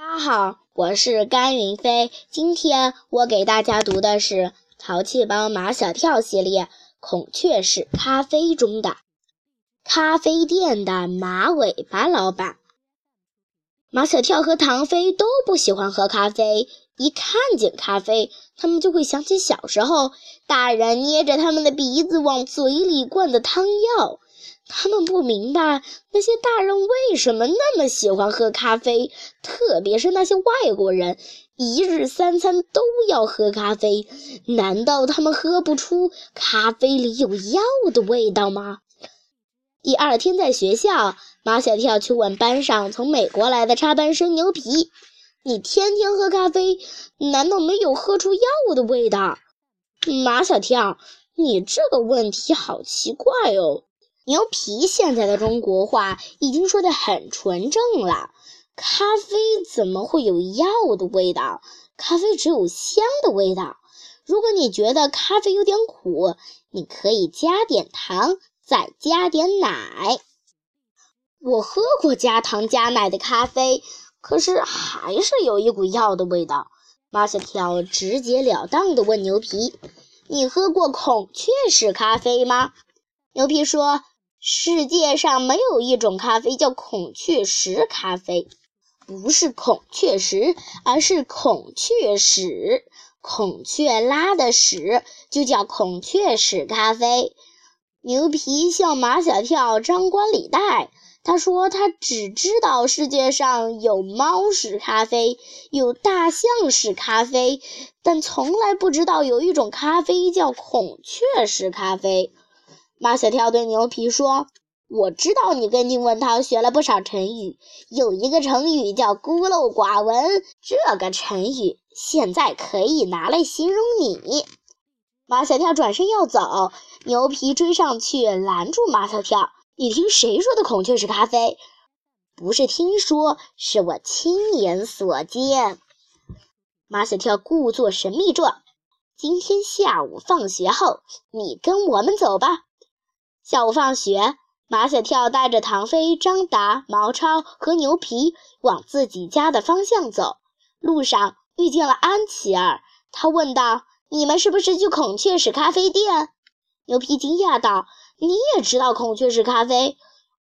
大家好，我是甘云飞。今天我给大家读的是《淘气包马小跳》系列《孔雀是咖啡》中的咖啡店的马尾巴老板。马小跳和唐飞都不喜欢喝咖啡，一看见咖啡，他们就会想起小时候大人捏着他们的鼻子往嘴里灌的汤药。他们不明白那些大人为什么那么喜欢喝咖啡，特别是那些外国人，一日三餐都要喝咖啡。难道他们喝不出咖啡里有药的味道吗？第二天在学校，马小跳去问班上从美国来的插班生牛皮：“你天天喝咖啡，难道没有喝出药的味道？”马小跳，你这个问题好奇怪哦。牛皮现在的中国话已经说得很纯正了。咖啡怎么会有药的味道？咖啡只有香的味道。如果你觉得咖啡有点苦，你可以加点糖，再加点奶。我喝过加糖加奶的咖啡，可是还是有一股药的味道。马小跳直截了当地问牛皮：“你喝过孔雀式咖啡吗？”牛皮说。世界上没有一种咖啡叫孔雀石咖啡，不是孔雀石，而是孔雀屎。孔雀拉的屎就叫孔雀屎咖啡。牛皮向马小跳张冠李戴，他说他只知道世界上有猫屎咖啡，有大象屎咖啡，但从来不知道有一种咖啡叫孔雀石咖啡。马小跳对牛皮说：“我知道你跟宁文涛学了不少成语，有一个成语叫孤陋寡闻。这个成语现在可以拿来形容你。”马小跳转身要走，牛皮追上去拦住马小跳：“你听谁说的孔雀是咖啡？不是听说，是我亲眼所见。”马小跳故作神秘状：“今天下午放学后，你跟我们走吧。”下午放学，马小跳带着唐飞、张达、毛超和牛皮往自己家的方向走。路上遇见了安琪儿，他问道：“你们是不是去孔雀石咖啡店？”牛皮惊讶道：“你也知道孔雀石咖啡？”“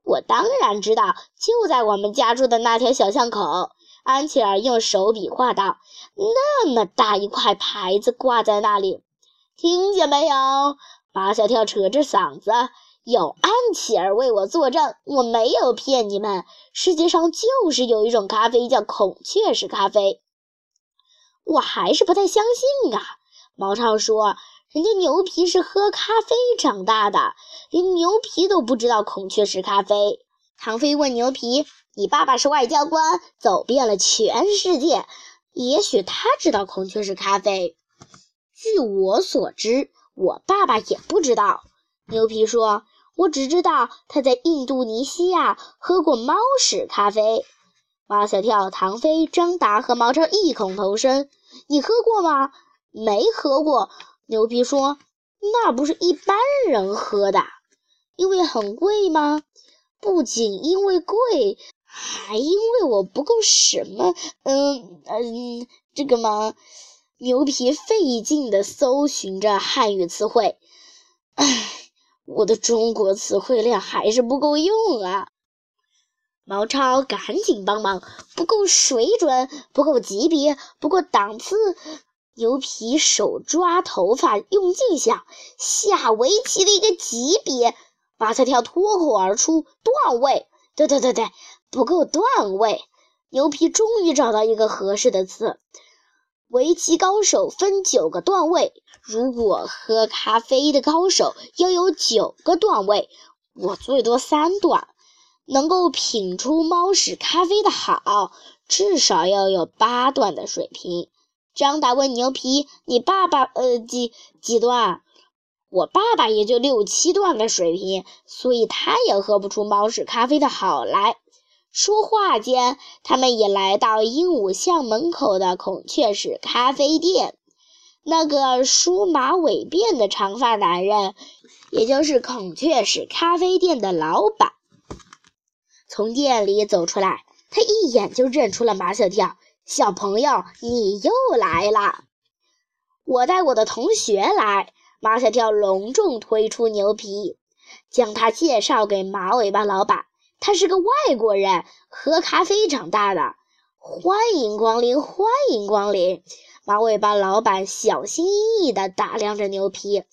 我当然知道，就在我们家住的那条小巷口。”安琪儿用手比划道：“那么大一块牌子挂在那里，听见没有？”马小跳扯着嗓子。有安琪儿为我作证，我没有骗你们。世界上就是有一种咖啡叫孔雀石咖啡，我还是不太相信啊。毛超说：“人家牛皮是喝咖啡长大的，连牛皮都不知道孔雀石咖啡。”唐飞问牛皮：“你爸爸是外交官，走遍了全世界，也许他知道孔雀石咖啡？”据我所知，我爸爸也不知道。牛皮说。我只知道他在印度尼西亚喝过猫屎咖啡。马小跳、唐飞、张达和毛超异口同声：“你喝过吗？”“没喝过。”牛皮说：“那不是一般人喝的，因为很贵吗？”“不仅因为贵，还因为我不够什么……嗯嗯，这个嘛。”牛皮费劲地搜寻着汉语词汇，唉。我的中国词汇量还是不够用啊！毛超赶紧帮忙，不够水准，不够级别，不够档次。牛皮手抓头发，用劲想下围棋的一个级别。马小跳脱口而出：“段位。”对对对对，不够段位。牛皮终于找到一个合适的词。围棋高手分九个段位，如果喝咖啡的高手要有九个段位，我最多三段。能够品出猫屎咖啡的好，至少要有八段的水平。张达问牛皮：“你爸爸呃几几段？”我爸爸也就六七段的水平，所以他也喝不出猫屎咖啡的好来。说话间，他们也来到鹦鹉巷门口的孔雀石咖啡店。那个梳马尾辫的长发男人，也就是孔雀石咖啡店的老板，从店里走出来。他一眼就认出了马小跳，小朋友，你又来了！我带我的同学来。马小跳隆重推出牛皮，将他介绍给马尾巴老板。他是个外国人，喝咖啡长大的。欢迎光临，欢迎光临！马尾巴老板小心翼翼地打量着牛皮。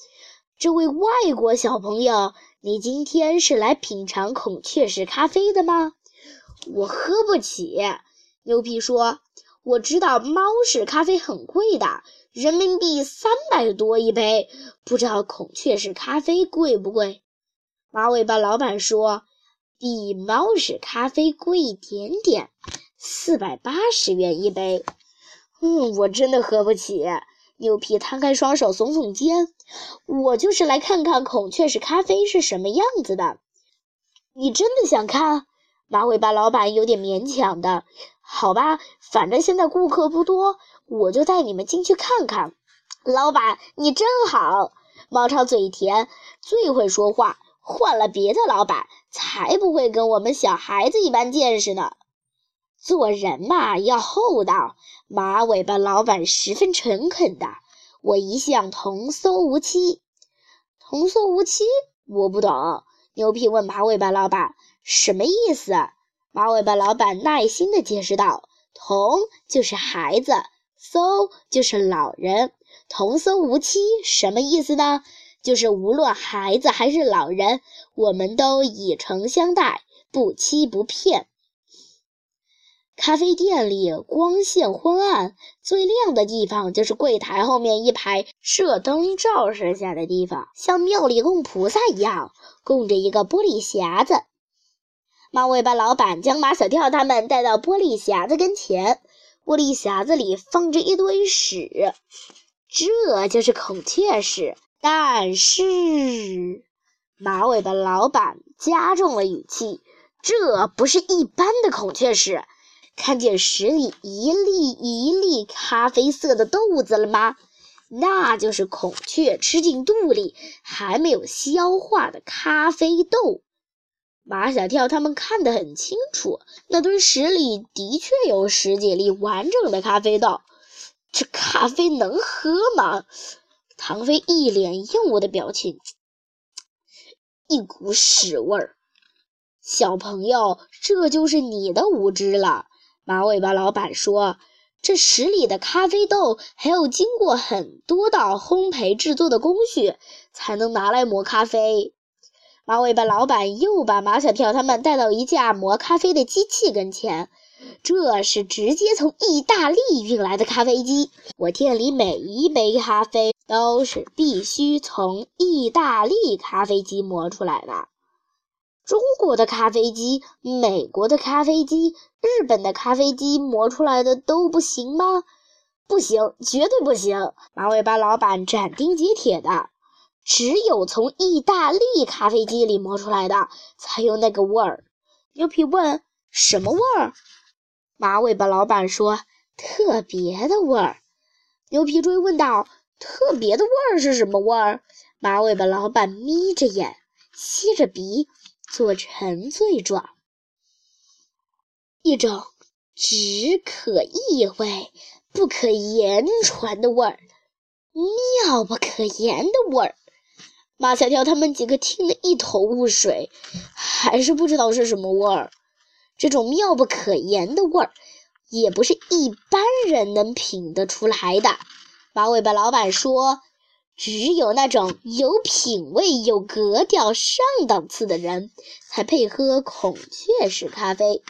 这位外国小朋友，你今天是来品尝孔雀石咖啡的吗？我喝不起。牛皮说：“我知道猫屎咖啡很贵的，人民币三百多一杯。不知道孔雀石咖啡贵不贵？”马尾巴老板说：“比猫屎咖啡贵一点点，四百八十元一杯。”嗯，我真的喝不起。牛皮摊开双手，耸耸肩。我就是来看看孔雀石咖啡是什么样子的。你真的想看？马尾巴老板有点勉强的。好吧，反正现在顾客不多，我就带你们进去看看。老板，你真好。猫超嘴甜，最会说话。换了别的老板，才不会跟我们小孩子一般见识呢。做人嘛，要厚道。马尾巴老板十分诚恳的。我一向童叟无欺。童叟无欺？我不懂。牛皮问马尾巴老板：“什么意思？”马尾巴老板耐心的解释道：“童就是孩子，叟就是老人。童叟无欺什么意思呢？就是无论孩子还是老人，我们都以诚相待，不欺不骗。”咖啡店里光线昏暗，最亮的地方就是柜台后面一排射灯照射下的地方，像庙里供菩萨一样，供着一个玻璃匣子。马尾巴老板将马小跳他们带到玻璃匣子跟前，玻璃匣子里放着一堆屎，这就是孔雀屎。但是，马尾巴老板加重了语气：“这不是一般的孔雀屎。”看见屎里一粒一粒咖啡色的豆子了吗？那就是孔雀吃进肚里还没有消化的咖啡豆。马小跳他们看得很清楚，那堆屎里的确有十几粒完整的咖啡豆。这咖啡能喝吗？唐飞一脸厌恶的表情，一股屎味儿。小朋友，这就是你的无知了。马尾巴老板说：“这屎里的咖啡豆还要经过很多道烘焙制作的工序，才能拿来磨咖啡。”马尾巴老板又把马小跳他们带到一架磨咖啡的机器跟前，这是直接从意大利运来的咖啡机。我店里每一杯咖啡都是必须从意大利咖啡机磨出来的。中国的咖啡机、美国的咖啡机、日本的咖啡机磨出来的都不行吗？不行，绝对不行！马尾巴老板斩钉截铁的，只有从意大利咖啡机里磨出来的才有那个味儿。牛皮问：“什么味儿？”马尾巴老板说：“特别的味儿。”牛皮追问道：“特别的味儿是什么味儿？”马尾巴老板眯着眼，吸着鼻。做沉醉状，一种只可意会不可言传的味儿，妙不可言的味儿。马小跳他们几个听得一头雾水，还是不知道是什么味儿。这种妙不可言的味儿，也不是一般人能品得出来的。马尾巴老板说。只有那种有品味、有格调、上档次的人才配喝孔雀石咖啡。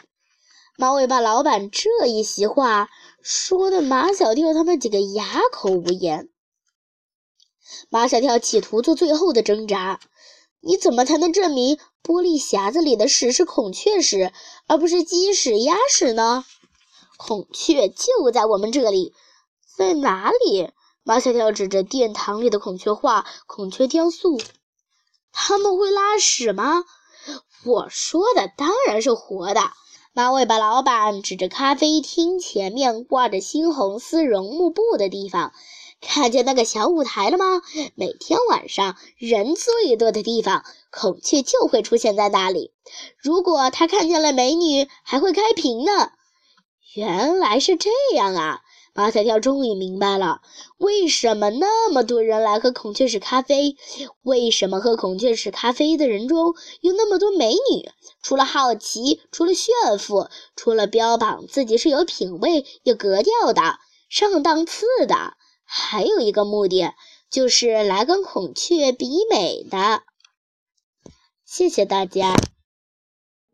马尾巴老板这一席话说的马小跳他们几个哑口无言。马小跳企图做最后的挣扎：“你怎么才能证明玻璃匣子里的屎是孔雀屎，而不是鸡屎、鸭屎呢？”孔雀就在我们这里，在哪里？马小跳指着殿堂里的孔雀画、孔雀雕塑，他们会拉屎吗？我说的当然是活的。马尾巴老板指着咖啡厅前面挂着猩红丝绒幕布的地方，看见那个小舞台了吗？每天晚上人最多的地方，孔雀就会出现在那里。如果他看见了美女，还会开屏呢。原来是这样啊！马小跳终于明白了，为什么那么多人来喝孔雀石咖啡？为什么喝孔雀石咖啡的人中有那么多美女？除了好奇，除了炫富，除了标榜自己是有品位、有格调的、上档次的，还有一个目的，就是来跟孔雀比美的。谢谢大家。